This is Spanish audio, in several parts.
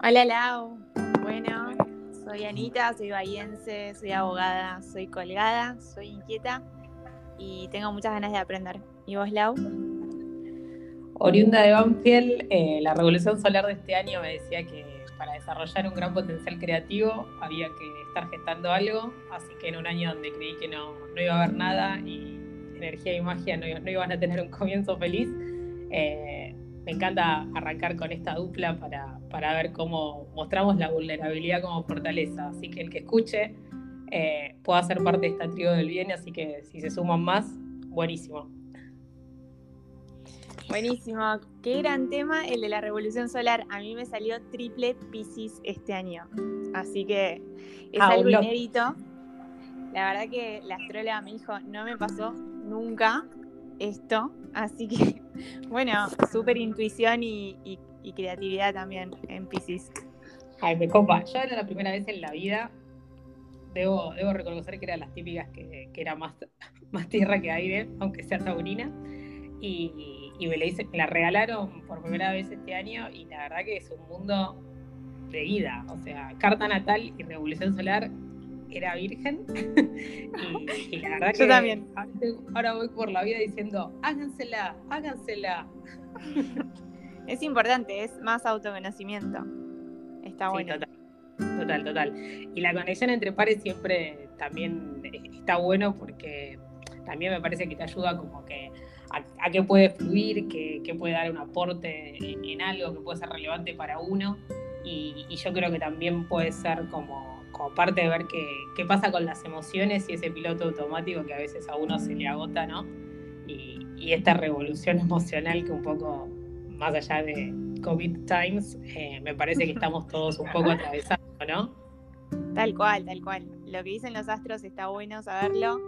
Hola Lau, bueno, soy Anita, soy bahiense, soy abogada, soy colgada, soy inquieta y tengo muchas ganas de aprender. ¿Y vos Lau? Oriunda de Banfield, eh, la revolución solar de este año me decía que para desarrollar un gran potencial creativo había que estar gestando algo, así que en un año donde creí que no, iba a haber nada y energía y magia no, iban a tener un comienzo feliz, eh, me encanta arrancar con esta dupla para, para, ver cómo mostramos la vulnerabilidad como fortaleza. Así que el que escuche eh, pueda ser parte de esta tribu del bien, así que si se suman más, buenísimo. Buenísimo, qué gran tema el de la revolución solar. A mí me salió triple Pisces este año, así que es ah, algo inédito. La verdad que la astróloga me dijo, no me pasó nunca esto, así que bueno, súper intuición y, creatividad también en Pisces. Ay, me copa. Yo era la primera vez en la vida, debo, debo reconocer que eran las típicas que, era más, más tierra que aire, aunque sea taurina. Y, me, la me la regalaron por primera vez este año y la verdad que es un mundo de ida. O sea, carta natal y revolución solar era virgen. y, la verdad Yo también. Ahora voy por la vida diciendo, hágansela, hágansela. es importante, es más autoconocimiento. Está bueno. total, total, Y la conexión entre pares siempre también está bueno porque también me parece que te ayuda como que a, qué puede fluir, que, puede dar un aporte en, algo que puede ser relevante para uno. y yo creo que también puede ser como como parte de ver qué, pasa con las emociones y ese piloto automático que a veces a uno se le agota, ¿no? Y, esta revolución emocional que un poco, más allá de COVID times, eh, me parece que estamos todos un poco atravesando, ¿no? Tal cual, tal cual. Lo que dicen los astros está bueno saberlo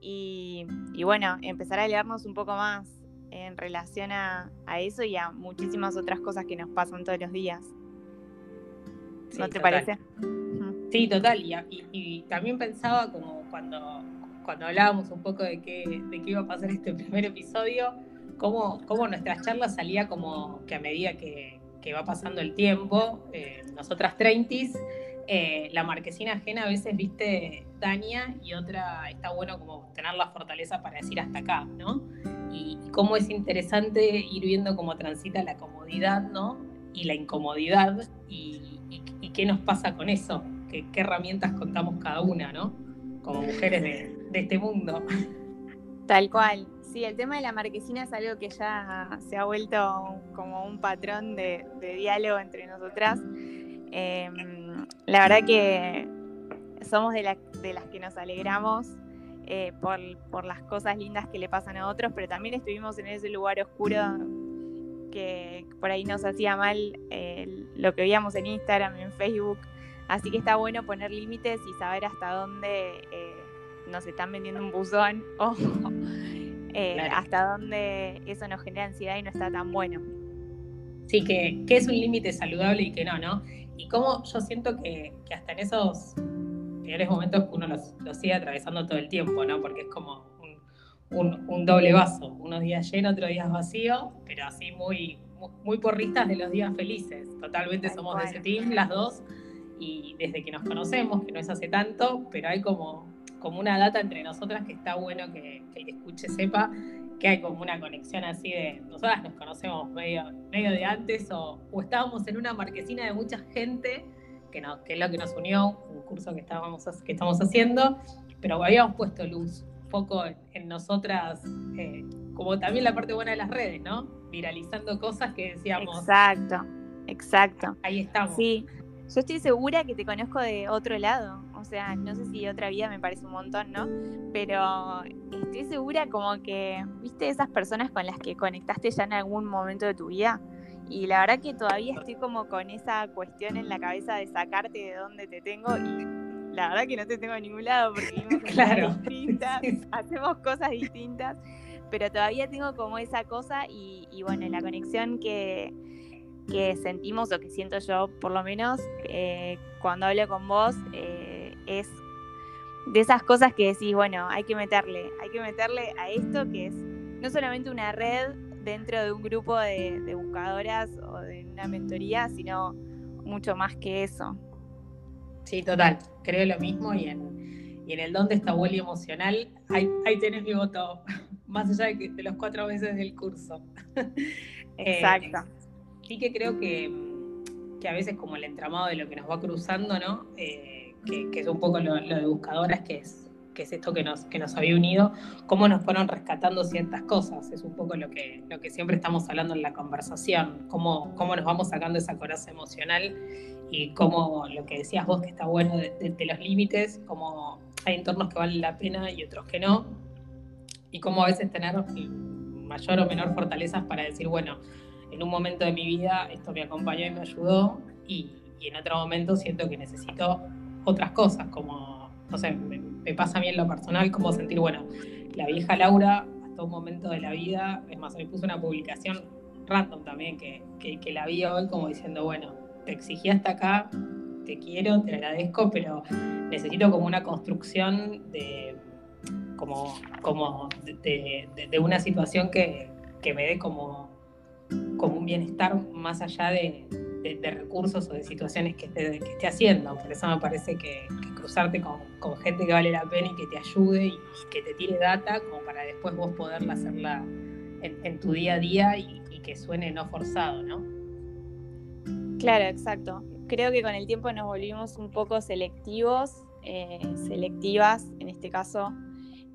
y, bueno, empezar a leernos un poco más en relación a, eso y a muchísimas otras cosas que nos pasan todos los días. ¿No te parece? Sí, total. Y, también pensaba como cuando, cuando hablábamos un poco de qué, de qué iba a pasar este primer episodio, cómo, cómo nuestra charla salía como que a medida que, va pasando el tiempo, eh, nosotras 30 eh, la marquesina ajena a veces, viste, daña y otra está bueno como tener la fortaleza para decir hasta acá, ¿no? Y, y cómo es interesante ir viendo cómo transita la comodidad, ¿no? Y la incomodidad y qué nos pasa con eso qué, herramientas contamos cada una, ¿no? Como mujeres de, este mundo. Tal cual. Sí, el tema de la marquesina es algo que ya se ha vuelto como un patrón de, diálogo entre nosotras. Em, la verdad que somos de, las que nos alegramos eh, por, las cosas lindas que le pasan a otros, pero también estuvimos en ese lugar oscuro que por ahí nos hacía mal eh, lo que veíamos en Instagram, en Facebook, Así que está bueno poner límites y saber hasta dónde eh, nos están vendiendo un buzón o eh, hasta dónde eso nos genera ansiedad y no está tan bueno. Sí, que, es un límite saludable y que no, ¿no? Y cómo yo siento que, hasta en esos peores momentos uno los, sigue atravesando todo el tiempo, ¿no? Porque es como un, doble vaso, unos días llenos, otros días vacíos, pero así muy, muy porristas de los días felices. Totalmente somos de ese team, las dos y desde que nos conocemos, que no es hace tanto, pero hay como, como una data entre nosotras que está bueno que, el que escuche sepa que hay como una conexión así de, nosotras nos conocemos medio, medio de antes o, estábamos en una marquesina de mucha gente, que, no, que es lo que nos unió, un curso que, estábamos, que estamos haciendo, pero habíamos puesto luz, un poco en, nosotras, eh, como también la parte buena de las redes, ¿no? Viralizando cosas que decíamos. Exacto, exacto. Ahí estamos. Sí, yo estoy segura que te conozco de otro lado. O sea, no sé si otra vida me parece un montón, ¿no? Pero estoy segura como que, viste, esas personas con las que conectaste ya en algún momento de tu vida. Y la verdad que todavía estoy como con esa cuestión en la cabeza de sacarte de donde te tengo y la verdad que no te tengo en ningún lado porque vivimos claro. distintas, hacemos cosas distintas, pero todavía tengo como esa cosa y, y bueno, la conexión que, que sentimos o que siento yo por lo menos eh, cuando hablo con vos eh, es de esas cosas que decís, bueno, hay que meterle, hay que meterle a esto que es no solamente una red dentro de un grupo de, buscadoras o de una mentoría, sino mucho más que eso. Sí, total, creo lo mismo y en, y en el don de esta emocional, ahí, ahí tenés mi voto, más allá de, de los cuatro meses del curso. Exacto. Eh, sí que creo que, que, a veces como el entramado de lo que nos va cruzando, ¿no? Eh, que, es un poco lo, de buscadoras, que es que es esto que nos, que nos había unido, cómo nos fueron rescatando ciertas cosas. Es un poco lo que, lo que siempre estamos hablando en la conversación, cómo, cómo nos vamos sacando esa coraza emocional y cómo lo que decías vos que está bueno de los límites, cómo hay entornos que valen la pena y otros que no, y cómo a veces tener mayor o menor fortalezas para decir, bueno, en un momento de mi vida esto me acompañó y me ayudó, y, en otro momento siento que necesito otras cosas, como, no sé, me, pasa a mí en lo personal como sentir, bueno, la vieja Laura, hasta un momento de la vida, es más, me puse una publicación random también que, que, la vi hoy como diciendo, bueno, te exigí hasta acá, te quiero, te agradezco, pero necesito como una construcción de como, como de, de una situación que, que, me dé como, como un bienestar más allá de, recursos o de situaciones que esté, haciendo. Por eso me parece que, cruzarte con, gente que vale la pena y que te ayude y, que te tire data como para después vos poderla hacerla en, tu día a día y, y que suene no forzado, ¿no? Claro, exacto. Creo que con el tiempo nos volvimos un poco selectivos, eh, selectivas, en este caso,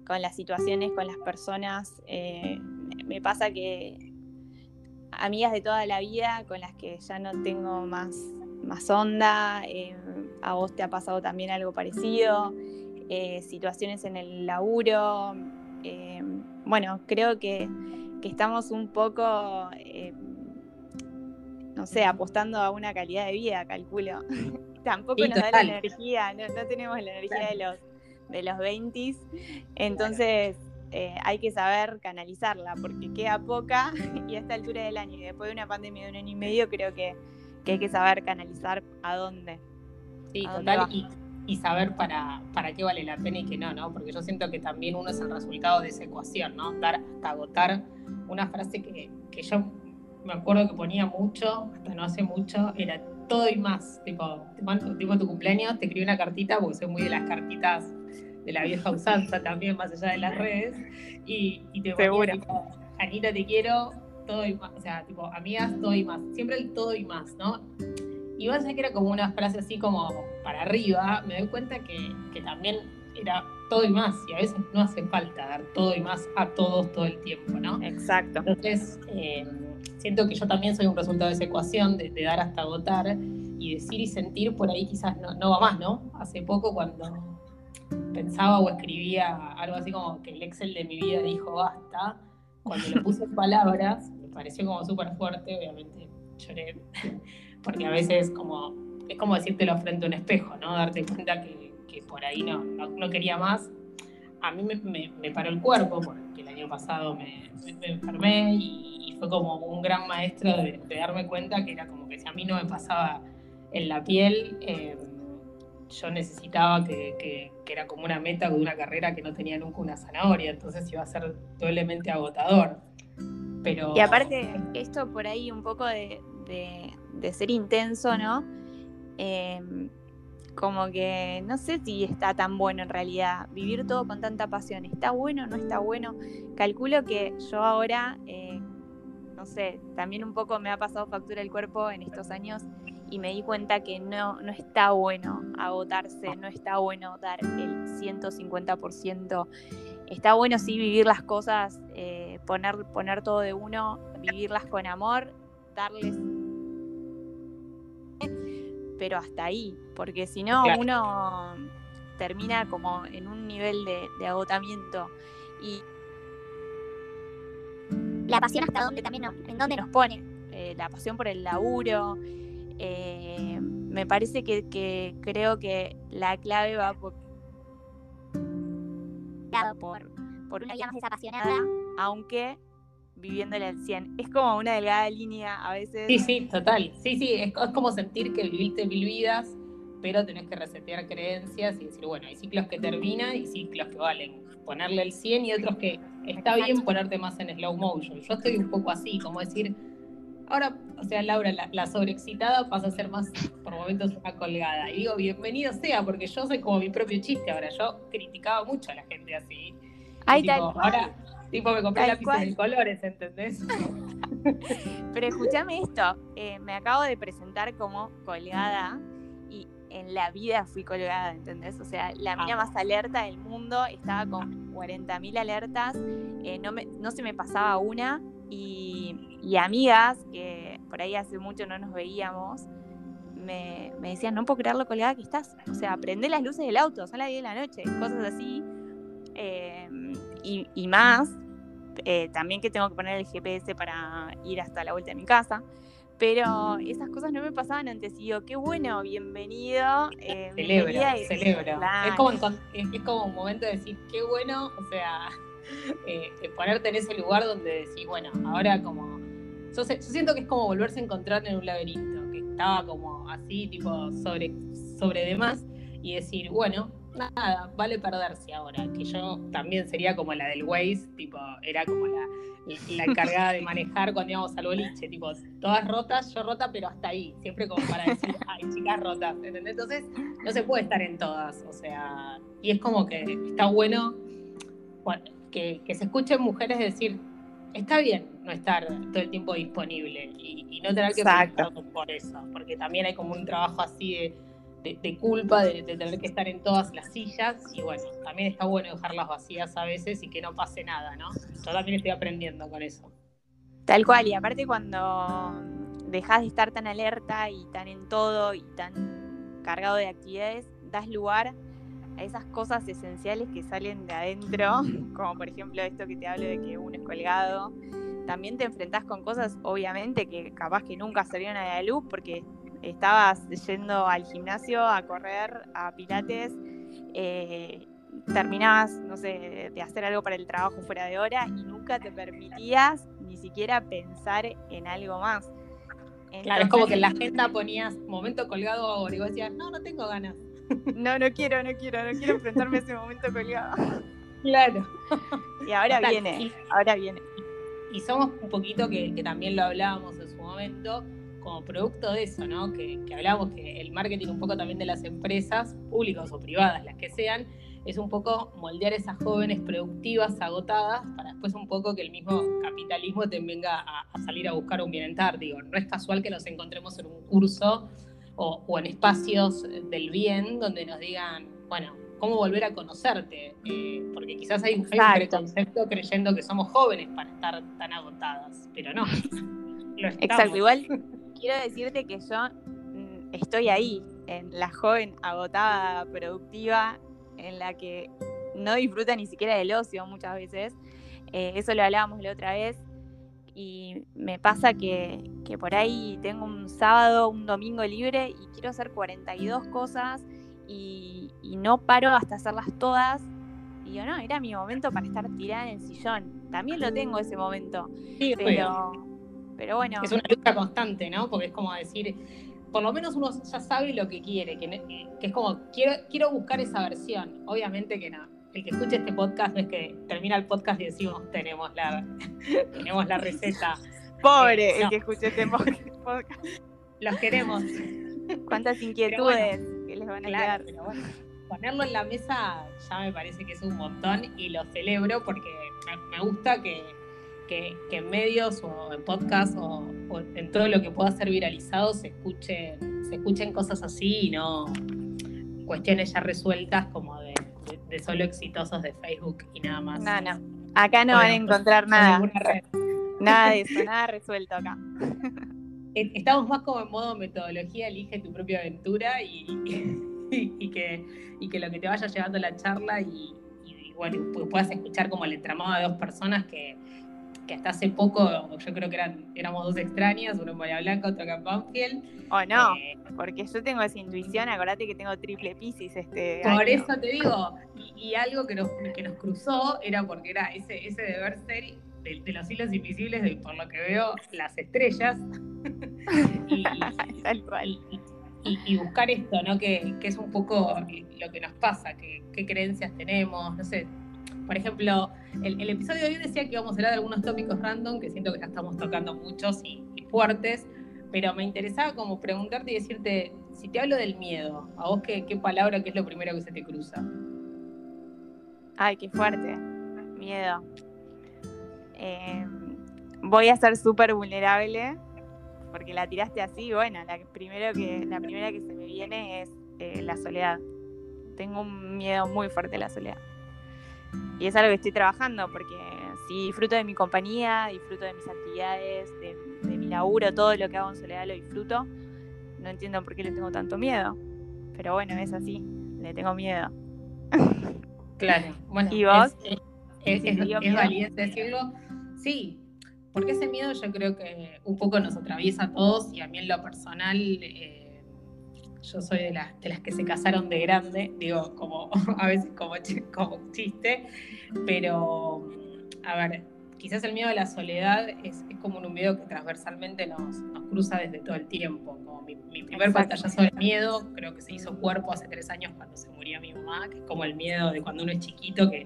con las situaciones, con las personas. Eh, me pasa que amigas de toda la vida con las que ya no tengo más, más onda, eh, a vos te ha pasado también algo parecido, eh, situaciones en el laburo. bueno, creo que, que, estamos un poco no sé, apostando a una calidad de vida, calculo. Tampoco sí, nos total. da la energía, no, no, tenemos la energía de los, de los 20 entonces eh, hay que saber canalizarla, porque queda poca y a esta altura del año y después de una pandemia de un año y medio creo que, que hay que saber canalizar a dónde. Sí, ¿A total, dónde y, y, saber para, para qué vale la pena y qué no, ¿no? Porque yo siento que también uno es el resultado de esa ecuación, ¿no? Dar hasta agotar una frase que, que yo me acuerdo que ponía mucho, hasta no hace mucho, era todo y más. Tipo, tipo tu cumpleaños, te escribí una cartita, porque soy muy de las cartitas de la vieja usanza también, más allá de las redes, y, y te ponía, tipo, Anita, te quiero, todo y más. O sea, tipo, amigas, todo y más. Siempre el todo y más, ¿no? Y más allá que era como una frase así como para arriba, me doy cuenta que, que también era todo y más, y a veces no hace falta dar todo y más a todos todo el tiempo, ¿no? Exacto. Entonces, eh, siento que yo también soy un resultado de esa ecuación, de, de, dar hasta agotar, y decir y sentir por ahí quizás no, no va más, ¿no? Hace poco cuando pensaba o escribía algo así como que el Excel de mi vida dijo basta, cuando lo puse en palabras, me pareció como súper fuerte, obviamente lloré, porque a veces como, es como decírtelo frente a un espejo, ¿no? Darte cuenta que, que por ahí no, no, no, quería más. A mí me, me, me, paró el cuerpo, porque el año pasado me, me enfermé y, y, fue como un gran maestro de, de, darme cuenta que era como que si a mí no me pasaba en la piel, eh, yo necesitaba que, era como una meta de una carrera que no tenía nunca una zanahoria, entonces iba a ser doblemente agotador. Pero... Y aparte, esto por ahí un poco de, ser intenso, ¿no? Eh, como que no sé si está tan bueno en realidad vivir todo con tanta pasión. ¿Está bueno no está bueno? Calculo que yo ahora, eh, no sé, también un poco me ha pasado factura el cuerpo en estos años y me di cuenta que no, no está bueno agotarse, no está bueno dar el 150%. Está bueno sí vivir las cosas, eh, poner, poner todo de uno, vivirlas con amor, darles pero hasta ahí, porque si no claro. uno termina como en un nivel de, de, agotamiento y la pasión hasta dónde también no, en dónde nos pone eh, la pasión por el laburo eh, me parece que, que, creo que la clave va por por, por una vida más desapasionada aunque viviéndole al 100. Es como una delgada línea a veces. Sí, sí, total. Sí, sí, es, es como sentir que viviste mil vidas, pero tenés que resetear creencias y decir, bueno, hay ciclos que terminan y ciclos que valen ponerle el 100 y otros que está bien ponerte más en slow motion. Yo estoy un poco así, como decir, ahora o sea, Laura, la, la sobreexcitada pasa a ser más por momentos una colgada. Y digo, bienvenido sea, porque yo soy como mi propio chiste ahora. Yo criticaba mucho a la gente así. Ay, tipo, tal cual. ahora, tipo, me compré lápices cual. de colores, ¿entendés? Pero escúchame esto, eh, me acabo de presentar como colgada y en la vida fui colgada, ¿entendés? O sea, la mina Ah. más alerta del mundo estaba con 40.000 alertas, eh, no, me- no se me pasaba una y, y amigas que por ahí hace mucho no nos veíamos. Me, me decían, no puedo creer lo colgada que estás. O sea, prende las luces del auto, son las 10 de la noche, cosas así. Eh, y, y más, eh, también que tengo que poner el GPS para ir hasta la vuelta de mi casa. Pero esas cosas no me pasaban antes. Y digo, qué bueno, bienvenido. eh, celebro. Claro. Es, como, es como un momento de decir, qué bueno, o sea, eh, de ponerte en ese lugar donde decís, bueno, ahora como... Yo, sé- yo siento que es como volverse a encontrar en un laberinto, que estaba como así, tipo, sobre, sobre demás, y decir, bueno, nada, vale perderse ahora, que yo también sería como la del Waze, tipo, era como la, la encargada de manejar cuando íbamos al boliche, tipo, todas rotas, yo rota, pero hasta ahí, siempre como para decir, ay, chicas rotas, ¿entendés? Entonces, no se puede estar en todas, o sea, y es como que está bueno, bueno, que, que se escuchen mujeres decir, está bien no estar todo el tiempo disponible y, y no tener que por eso, porque también hay como un trabajo así de, de- de culpa de, de tener que estar en todas las sillas y bueno, también está bueno dejarlas vacías a veces y que no pase nada, ¿no? Yo también estoy aprendiendo con eso. Tal cual, y aparte cuando dejas de estar tan alerta y tan en todo y tan cargado de actividades, das lugar a esas cosas esenciales que salen de adentro, como por ejemplo esto que te hablo de que uno es colgado. También te enfrentás con cosas, obviamente, que capaz que nunca salieron a la luz porque estabas yendo al gimnasio a correr, a pilates, eh, terminabas, no sé, de hacer algo para el trabajo fuera de hora y nunca te permitías ni siquiera pensar en algo más. Claro, es como que en la agenda ponías momento colgado ahora y vos decías, no, no tengo ganas. No, no quiero, no quiero, no quiero enfrentarme a ese momento colgado. Claro. Y ahora Total, viene, y- ahora viene. Y somos un poquito, que, que también lo hablábamos en su momento, como producto de eso, ¿no? Que, que hablábamos que el marketing un poco también de las empresas, públicas o privadas, las que sean, es un poco moldear esas jóvenes productivas, agotadas, para después un poco que el mismo capitalismo te venga a, a salir a buscar un bienestar. Digo, no es casual que nos encontremos en un curso o, o en espacios del bien donde nos digan, bueno, cómo volver a conocerte, Eh, porque quizás hay, hay un preconcepto creyendo que somos jóvenes para estar tan agotadas, pero no. Lo. Exacto, igual quiero decirte que yo mm, estoy ahí, en la joven agotada, productiva, en la que no disfruta ni siquiera del ocio muchas veces. Eh, eso lo hablábamos la otra vez. Y me pasa que, que por ahí tengo un sábado, un domingo libre y quiero hacer 42 cosas y, y no paro hasta hacerlas todas. Y digo, no, era mi momento para estar tirada en el sillón. También lo tengo ese momento. Sí. Pero, pero bueno, Es una lucha constante, ¿no? Porque es como decir, por lo menos uno ya sabe lo que quiere, que, que es como, quiero, quiero buscar esa versión. Obviamente que no. El que escuche este podcast no es que termina el podcast y decimos, tenemos la, tenemos la receta. pobre Eh, el que escuche este podcast. Los queremos. Cuántas inquietudes que les van a Claro, quedar. pero bueno, ponerlo en la mesa ya me parece que es un montón y lo celebro porque me, gusta que, que- que en medios o en podcast o, o en todo lo que pueda ser viralizado se escuchen, se escuchen cosas así y no cuestiones ya resueltas como de, de- solo exitosos de Facebook y nada más. No, no. Acá no van a encontrar En nada. Nada de eso, nada resuelto acá. Estamos más como en modo metodología, elige tu propia aventura y, y, y que, y que lo que te vaya llevando la charla y, y, bueno, pu- puedas escuchar como el entramado de dos personas que, que hasta hace poco yo creo que eran, éramos dos extrañas, uno en Bahía Blanca, otro acá en Banfield. O no, Eh, porque yo tengo esa intuición, acordate que tengo triple piscis este por año. eso te digo, y, y algo que nos, que nos cruzó era porque era ese, ese deber ser de, de los hilos invisibles, de por lo que veo, las estrellas. y, Tal cual. y, buscar esto, ¿no? Que, que es un poco lo que nos pasa, que, qué creencias tenemos, no sé. Por ejemplo, el, episodio de hoy decía que íbamos a hablar de algunos tópicos random, que siento que ya estamos tocando muchos y, fuertes, pero me interesaba como preguntarte y decirte, si te hablo del miedo, ¿a vos qué, palabra, qué es lo primero que se te cruza? Ay, qué fuerte. Miedo. Eh, voy a ser súper vulnerable porque la tiraste así. Bueno, la, primero que, la primera que se me viene es eh, la soledad. Tengo un miedo muy fuerte a la soledad. Y es algo que estoy trabajando porque si disfruto de mi compañía, disfruto de mis actividades, de, de mi laburo, todo lo que hago en soledad lo disfruto. No entiendo por qué le tengo tanto miedo. Pero bueno, es así. Le tengo miedo. Claro. Bueno, ¿Y vos? Es, ¿Sí valiente decirlo. Sí, porque ese miedo yo creo que un poco nos atraviesa a todos y a mí en lo personal, eh, yo soy de las, de las que se casaron de grande, digo, como a veces como, chi- como chiste, pero a ver, quizás el miedo a la soledad es, es como un miedo que transversalmente nos, nos cruza desde todo el tiempo. Como mi, mi primer pantallazo del miedo, creo que se hizo cuerpo hace tres años cuando se murió mi mamá, que es como el miedo de cuando uno es chiquito, que,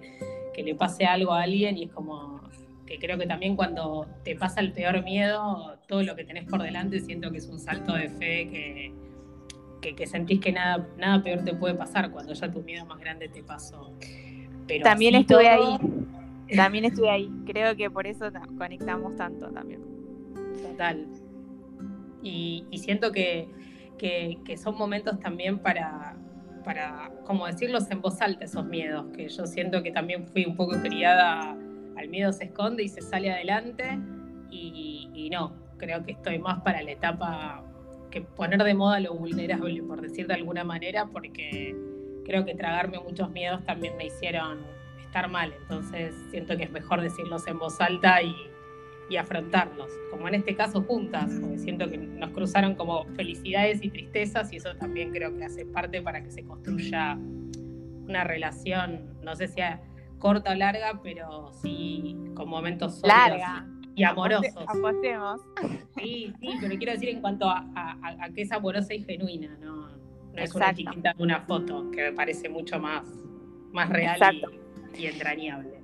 que le pase algo a alguien y es como que creo que también cuando te pasa el peor miedo, todo lo que tenés por delante siento que es un salto de fe que, que, que sentís que nada, nada peor te puede pasar cuando ya tu miedo más grande te pasó. Pero También estuve todo- ahí. También estuve ahí. Creo que por eso ta- conectamos tanto también. Total. Y, y siento que, que- que son momentos también para, para, como decirlos en voz alta, esos miedos, que yo siento que también fui un poco criada al miedo se esconde y se sale adelante, y, y no, creo que estoy más para la etapa que poner de moda lo vulnerable, por decir de alguna manera, porque creo que tragarme muchos miedos también me hicieron estar mal, entonces siento que es mejor decirlos en voz alta y, y afrontarlos, como en este caso juntas, porque siento que nos cruzaron como felicidades y tristezas y eso también creo que hace parte para que se construya una relación, no sé si a- corta o larga, pero sí con momentos sólidos. Y amorosos. Apostemos. Sí, sí, pero quiero decir en cuanto a, a- a- a que es amorosa y genuina, no, no es una etiqueta de una foto, que me parece mucho más, más real y, y entrañable.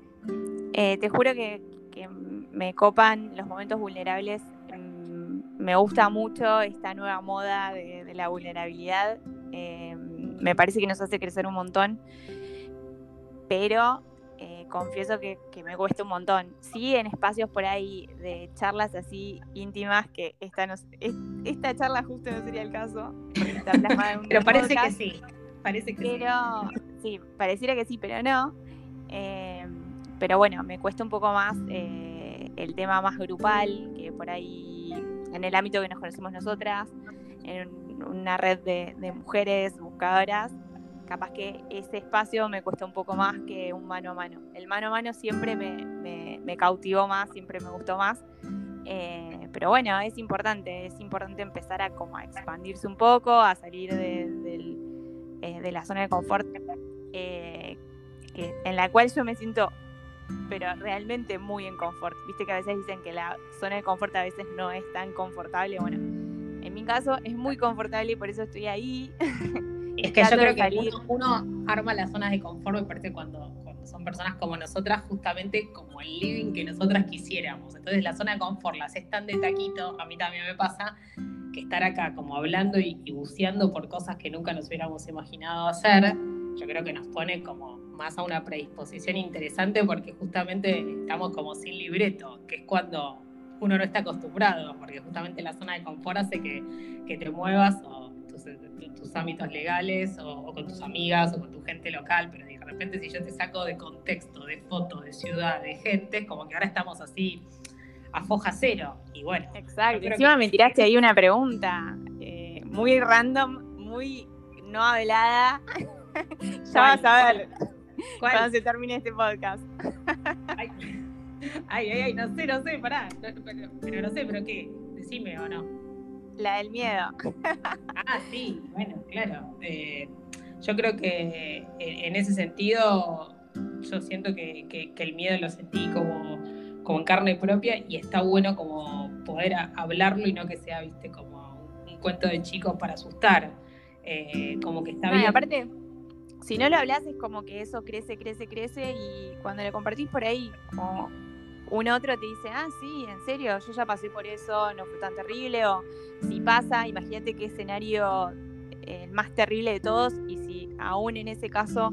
Eh, te juro que, que me copan los momentos vulnerables. Mm, Me gusta mucho esta nueva moda de, de la vulnerabilidad. Eh, me parece que nos hace crecer un montón. Pero eh, confieso que, que me cuesta un montón. Sí, en espacios por ahí de charlas así íntimas, que esta, no, es- esta charla justo no sería el caso, porque está plasmada en un Pero parece que sí, parece que sí. Pero sí, pareciera que sí, pero no. Eh, pero bueno, me cuesta un poco más eh, el tema más grupal, que por ahí en el ámbito que nos conocemos nosotras, en una red de, de mujeres buscadoras, capaz que ese espacio me cuesta un poco más que un mano a mano. El mano a mano siempre me, me- me cautivó más, siempre me gustó más. Eh, pero bueno, es importante, es importante empezar a como a expandirse un poco, a salir de, del, eh, de la zona de confort eh, que- en la cual yo me siento pero realmente muy en confort. Viste que a veces dicen que la zona de confort a veces no es tan confortable. Bueno, en mi caso es muy confortable y por eso estoy ahí. Es que yo creo que uno, uno arma las zonas de confort, me parece, cuando, cuando son personas como nosotras, justamente como el living que nosotras quisiéramos. Entonces la zona de confort la haces tan de taquito, a mí también me pasa, que estar acá como hablando y, y buceando por cosas que nunca nos hubiéramos imaginado hacer, yo creo que nos pone como más a una predisposición interesante porque justamente estamos como sin libreto, que es cuando uno no está acostumbrado, porque justamente la zona de confort hace que, que te muevas o tus, tu- tus ámbitos legales o, o con tus amigas o con tu gente local, pero de repente si yo te saco de contexto, de fotos, de ciudad, de gente, es como que ahora estamos así a foja cero. Y bueno, Exacto. Encima que- me tiraste ahí una pregunta eh, muy random, muy no hablada. ya vas a ver ¿cuál? cuando se termine este podcast. Ay, ay, ay, ay, no sé, no sé, pará. No, pero, pero no sé, pero qué, decime o no. La del miedo. Ah, sí, bueno, claro. Eh, yo creo que en, en ese sentido, yo siento que, que- que el miedo lo sentí como, como en carne propia y está bueno como poder a- hablarlo y no que sea, viste, como un, cuento de chicos para asustar. Eh, como que está No, y bien. aparte, si no lo hablas es como que eso crece, crece, crece y cuando lo compartís por ahí, como un otro te dice, ah, sí, en serio, yo ya pasé por eso, no fue tan terrible, o si pasa, imagínate qué escenario el más terrible de todos, y si aún en ese caso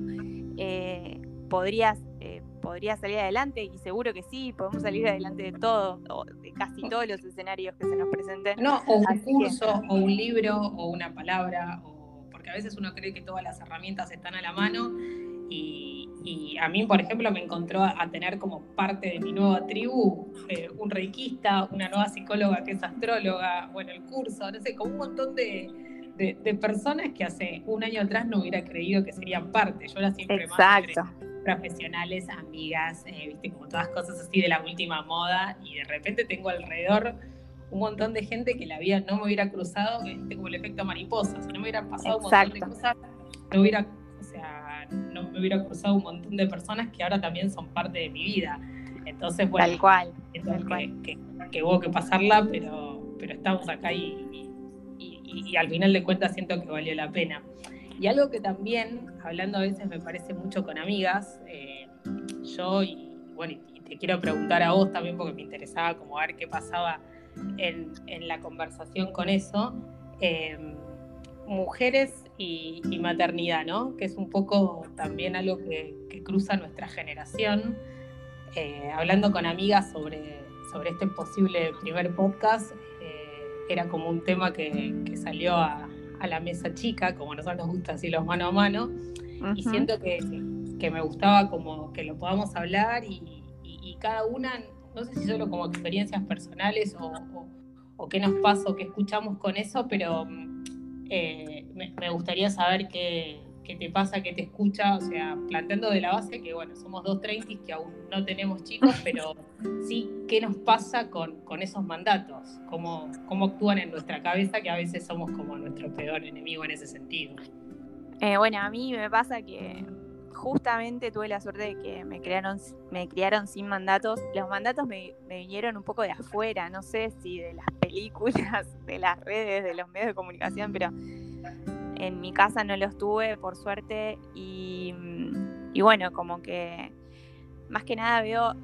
eh, podrías, eh, podrías salir adelante, y seguro que sí, podemos salir adelante de todo, o de casi todos los escenarios que se nos presenten. No, o un curso, o un libro, o una palabra, o porque a veces uno cree que todas las herramientas están a la mano y, a mí, por ejemplo, me encontró a, tener como parte de mi nueva tribu eh, un reikista, una nueva psicóloga que es astróloga, bueno, el curso, no sé, como un montón de, personas que hace un año atrás no hubiera creído que serían parte. Yo era siempre Exacto. más profesionales, amigas, eh, viste, como todas cosas así de la última moda, y de repente tengo alrededor un montón de gente que la vida no me hubiera cruzado, viste, como el efecto mariposa, o sea, no me hubieran pasado un montón de cosas, no hubiera me hubiera cruzado un montón de personas que ahora también son parte de mi vida. Entonces, bueno, tal cual, que, Que, hubo que pasarla, pero, pero estamos acá y, y, al final de cuentas siento que valió la pena. Y algo que también, hablando a veces me parece mucho con amigas, eh, yo y bueno, y te quiero preguntar a vos también porque me interesaba como ver qué pasaba en, en la conversación con eso. Eh, mujeres y, maternidad, ¿no? Que es un poco también algo que, cruza nuestra generación. Eh, hablando con amigas sobre, sobre este posible primer podcast, eh, era como un tema que, salió a, la mesa chica, como a nosotros nos gusta así los mano a mano, y siento que, me gustaba como que lo podamos hablar y, cada una, no sé si solo como experiencias personales o, o qué nos pasa o qué escuchamos con eso, pero eh, me, gustaría saber qué, te pasa, qué te escucha, o sea, planteando de la base que, bueno, somos dos treintis que aún no tenemos chicos, pero sí, ¿qué nos pasa con, esos mandatos? ¿Cómo, ¿Cómo actúan en nuestra cabeza que a veces somos como nuestro peor enemigo en ese sentido? Eh, bueno, a mí me pasa que justamente tuve la suerte de que me criaron, me criaron sin mandatos. Los mandatos me, vinieron un poco de afuera, no sé si de las películas, de las redes, de los medios de comunicación, pero en mi casa no los tuve, por suerte, y, bueno, como que más que nada veo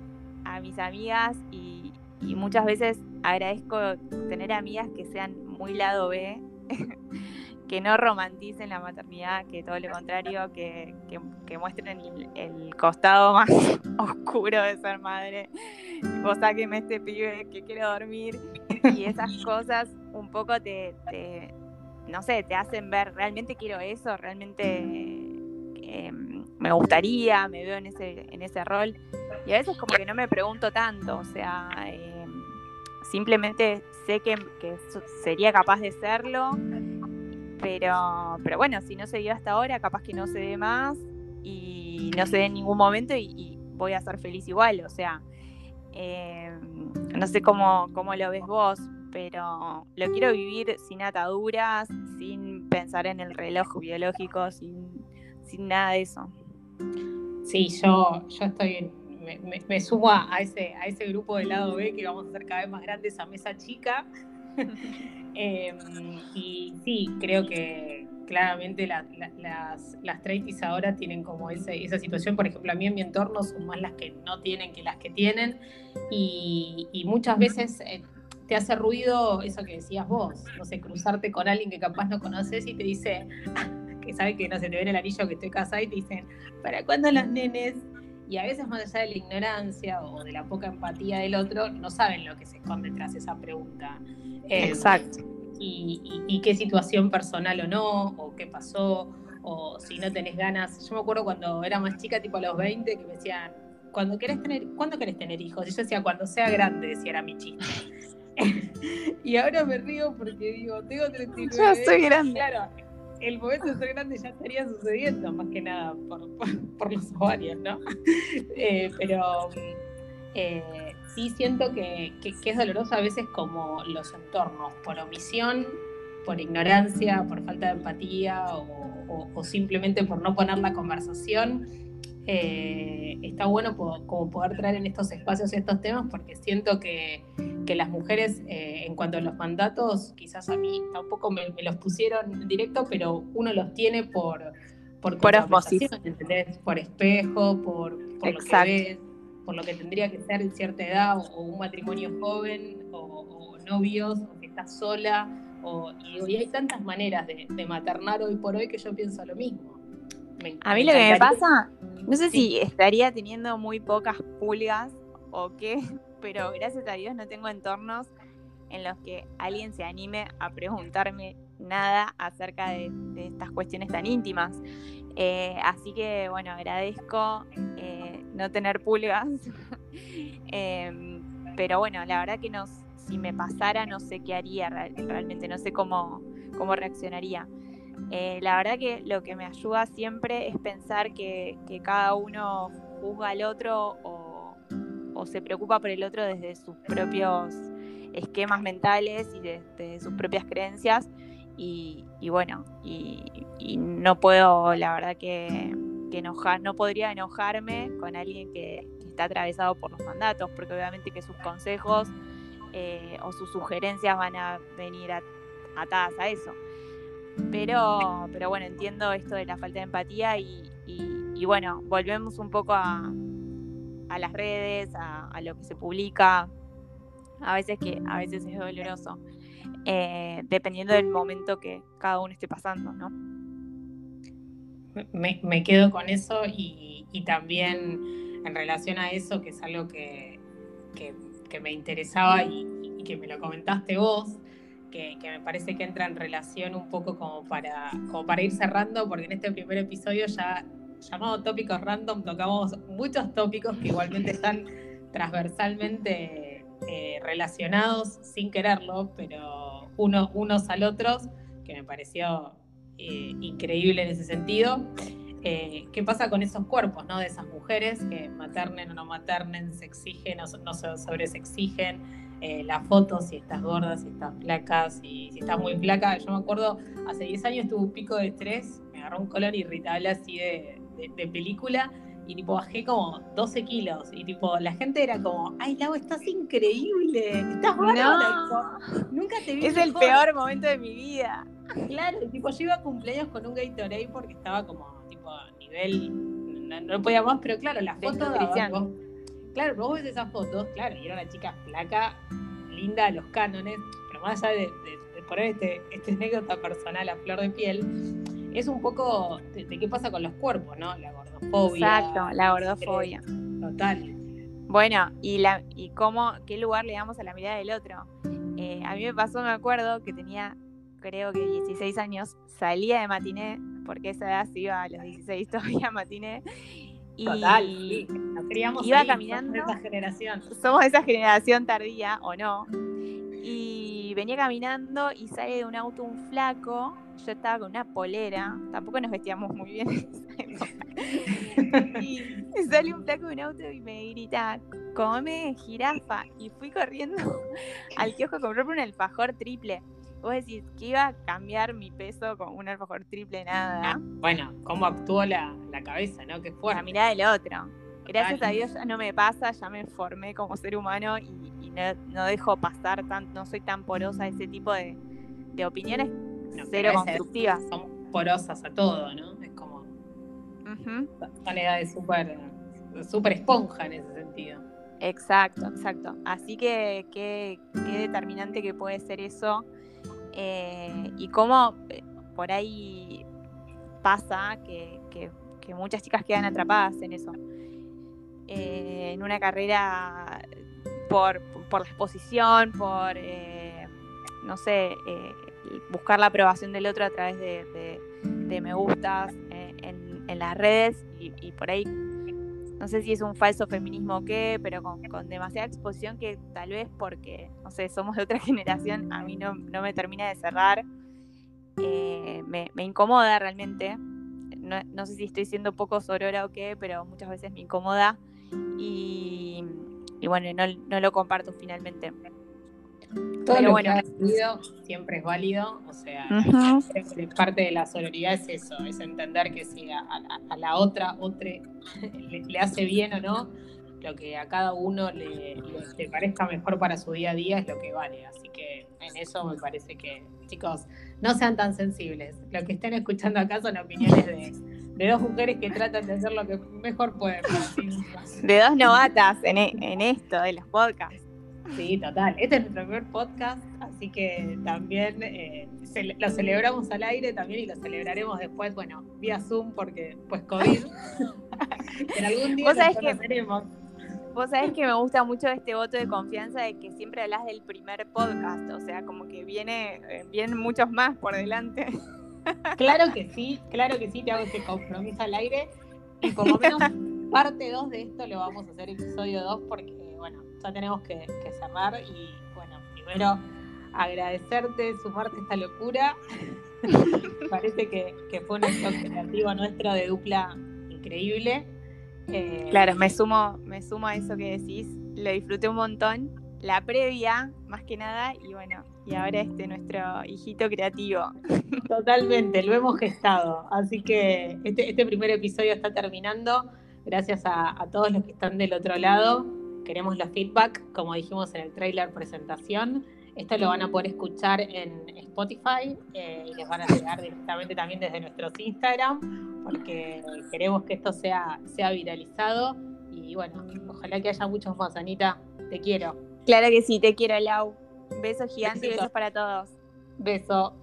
a mis amigas y, muchas veces agradezco tener amigas que sean muy lado B, que no romanticen la maternidad, que todo lo contrario, que, muestren el, costado más oscuro de ser madre. Tipo, sáqueme este pibe que quiero dormir. Y esas cosas un poco te, no sé, te hacen ver, realmente quiero eso, realmente em, me gustaría, me veo en ese, en ese rol. Y a veces como que no me pregunto tanto, o sea, em, simplemente sé que, sería capaz de serlo, pero, pero bueno, si no se dio hasta ahora, capaz que no se dé más y no se dé en ningún momento y, voy a ser feliz igual, o sea, em, no sé cómo, cómo lo ves vos, pero lo quiero vivir sin ataduras, sin pensar en el reloj biológico, sin, nada de eso. Sí, yo, yo estoy, me, sumo a ese, a ese grupo del lado B que vamos a hacer cada vez más grande esa mesa chica. Em, y sí, creo que claramente las, las traitis ahora tienen como esa situación. Por ejemplo, a mí en mi entorno son más las que no tienen que las que tienen. Y, y muchas veces eh, te hace ruido eso que decías vos, no sé, cruzarte con alguien que capaz no conoces y te dice, que sabe que no se te ve en el anillo que estoy casada y te dicen, ¿para cuándo los nenes? Y a veces más allá de la ignorancia o de la poca empatía del otro, no saben lo que se esconde tras esa pregunta. Em, Exacto. Y, qué situación personal o no, o qué pasó, o si no tenés ganas. Yo me acuerdo cuando era más chica, tipo a los 20, que me decían, cuando querés tener, ¿cuándo querés tener hijos? Y yo decía, cuando sea grande, decía era mi chiste. y ahora me río porque digo, tengo 39. Ya soy grande. Claro, el momento de ser grande ya estaría sucediendo, más que nada por, por, los ovarios, ¿no? Eh, pero eh, sí siento que, que, es doloroso a veces como los entornos, por omisión, por ignorancia, por falta de empatía o, o simplemente por no poner la conversación eh, está bueno como poder traer en estos espacios estos temas porque siento que, las mujeres eh, en cuanto a los mandatos, quizás a mí tampoco me, los pusieron en directo, pero uno los tiene por por, por Por espejo, por, por lo que ves. por lo que tendría que ser en cierta edad, o, un matrimonio joven, o, novios, o que estás sola, o, y, hay tantas maneras de, maternar hoy por hoy que yo pienso lo mismo. A mí lo que me pasa, no sé si estaría teniendo muy pocas pulgas o qué, pero gracias a Dios no tengo entornos en los que alguien se anime a preguntarme nada acerca de, estas cuestiones tan íntimas. Eh, así que bueno, agradezco eh, no tener pulgas. Em, pero bueno, la verdad que no, si me pasara no sé qué haría realmente, no sé cómo, cómo reaccionaría. Eh, la verdad que lo que me ayuda siempre es pensar que, cada uno juzga al otro o, se preocupa por el otro desde sus propios esquemas mentales y desde sus propias creencias y, bueno, y, no puedo, la verdad que, enojar, no podría enojarme con alguien que, está atravesado por los mandatos, porque obviamente que sus consejos eh, o sus sugerencias van a venir atadas a eso. Pero, pero bueno, entiendo esto de la falta de empatía y, bueno, volvemos un poco a, las redes, a, lo que se publica, a veces que a veces es doloroso. Eh, dependiendo del momento que cada uno esté pasando, ¿no? Me, quedo con eso y, también en relación a eso, que es algo que, me interesaba y, que me lo comentaste vos, que, me parece que entra en relación un poco como para, como para ir cerrando, porque en este primer episodio ya llamado tópicos random tocamos muchos tópicos que igualmente están transversalmente eh, relacionados sin quererlo, pero uno, unos al otros, que me pareció eh, increíble en ese sentido. Eh, ¿Qué pasa con esos cuerpos, ¿no? De esas mujeres que maternen o no maternen, se exigen o no se sobre se exigen, eh, la foto, si estás gorda, si estás flaca, si, si estás muy flaca. Yo me acuerdo, hace 10 años tuve un pico de estrés, me agarró un color irritable así de, de película y tipo bajé como 12 kilos y tipo la gente era como, ay Lau, estás increíble, estás buena. Nunca te vi. Es el peor momento de mi vida. Claro, tipo yo iba a cumpleaños con un Gatorade porque estaba como tipo a nivel, no, no podía más, pero claro, las fotos de claro, vos ves esas fotos, claro, y era una chica flaca, linda los cánones, pero más allá de, poner este, este anécdota personal a flor de piel, es un poco de, qué pasa con los cuerpos, ¿no? La gordofobia. Exacto, la gordofobia. Total. Bueno, y, la, y cómo, qué lugar le damos a la mirada del otro. Eh, a mí me pasó, me acuerdo, que tenía, creo que 16 años, salía de matiné, porque esa edad se iba a los 16 todavía a matiné. Y Total, sí. Nos criamos iba caminando. Somos de esa generación. Somos esa generación tardía, o no. Y venía caminando y sale de un auto un flaco yo estaba con una polera, tampoco nos vestíamos muy bien y sale un flaco de un auto y me grita, come jirafa. Y fui corriendo al kiosco a comprarme un alfajor triple. Vos decís que iba a cambiar mi peso con un alfajor triple, nada. Ah, bueno, cómo actuó la, cabeza, ¿no? Que fue. La mirada del otro. Gracias a Dios ya no me pasa, ya me formé como ser humano y, no, dejo pasar tan, no soy tan porosa a ese tipo de, de opiniones cero constructivas. Son porosas a todo, ¿no? Es como. Son edades súper super esponja en ese sentido. Exacto, exacto. Así que qué, determinante que puede ser eso. Eh, y cómo eh, por ahí pasa que, muchas chicas quedan atrapadas en eso. Eh, en una carrera por, por la exposición, por, no sé, buscar la aprobación del otro a través de, me gustas en, las redes y, por ahí, no sé si es un falso feminismo o qué, pero con, demasiada exposición que tal vez porque, no sé, somos de otra generación, a mí no, me termina de cerrar, eh, me, incomoda realmente. No, sé si estoy siendo poco sorora o qué, pero muchas veces me incomoda y, bueno, no, no lo comparto finalmente. Todo lo bueno, que siempre es válido, o sea, parte de la sororidad es eso, es entender que si a, la otra, otra le, hace bien o no, lo que a cada uno le, le, parezca mejor para su día a día es lo que vale. Así que en eso me parece que, chicos, no sean tan sensibles. Lo que estén escuchando acá son opiniones de, de dos mujeres que tratan de hacer lo que mejor pueden. De dos novatas en, e, en esto, de los podcasts. Sí, total. Este es nuestro primer podcast, así que también eh, lo celebramos al aire también y lo celebraremos después, bueno, vía Zoom porque pues COVID. en algún día ¿Vos sabés que, Vos sabés que me gusta mucho este voto de confianza de que siempre hablas del primer podcast, o sea, como que viene, eh, vienen muchos más por delante. Claro que sí, claro que sí, te hago ese compromiso al aire. Y por lo menos parte 2 de esto lo vamos a hacer episodio 2 porque, bueno, ya tenemos que, cerrar. Y bueno, primero agradecerte, sumarte a esta locura. Parece que, fue un shock creativo nuestro de dupla increíble. Eh, claro, me sumo, me sumo a eso que decís. Lo disfruté un montón. La previa, más que nada, y bueno, y ahora este nuestro hijito creativo. Totalmente, lo hemos gestado. Así que este, este primer episodio está terminando. Gracias a, todos los que están del otro lado. Queremos los feedback, como dijimos en el trailer presentación. Esto lo van a poder escuchar en Spotify eh, y les van a llegar directamente también desde nuestros Instagram, porque queremos que esto sea, sea viralizado. Y bueno, ojalá que haya muchos más. Anita, te quiero. Claro que sí, te quiero, Lau. Besos gigantes y besos para todos. Beso.